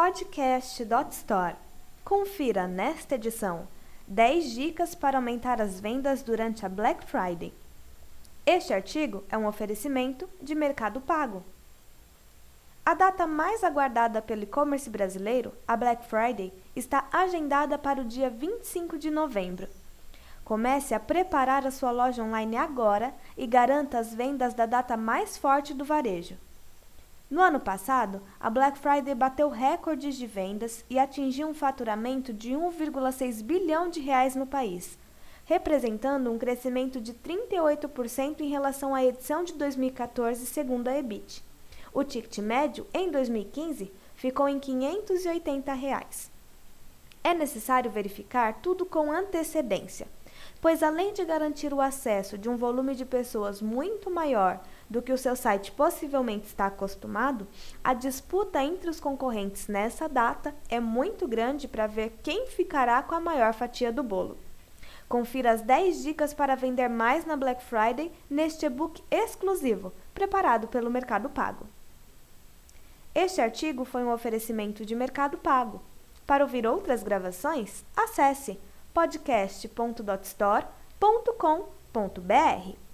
podcast.store. Confira nesta edição 10 dicas para aumentar as vendas durante a Black Friday. Este artigo é um oferecimento de Mercado Pago. A data mais aguardada pelo e-commerce brasileiro, a Black Friday, está agendada para o dia 25 de novembro. Comece a preparar a sua loja online agora e garanta as vendas da data mais forte do varejo. No ano passado, a Black Friday bateu recordes de vendas e atingiu um faturamento de 1,6 bilhão de reais no país, representando um crescimento de 38% em relação à edição de 2014, segundo a EBIT. O ticket médio em 2015 ficou em 580 reais. É necessário verificar tudo com antecedência, pois além de garantir o acesso de um volume de pessoas muito maior do que o seu site possivelmente está acostumado, a disputa entre os concorrentes nessa data é muito grande para ver quem ficará com a maior fatia do bolo. Confira as 10 dicas para vender mais na Black Friday neste e-book exclusivo, preparado pelo Mercado Pago. Este artigo foi um oferecimento de Mercado Pago. Para ouvir outras gravações, acesse podcast.dotstore.com.br.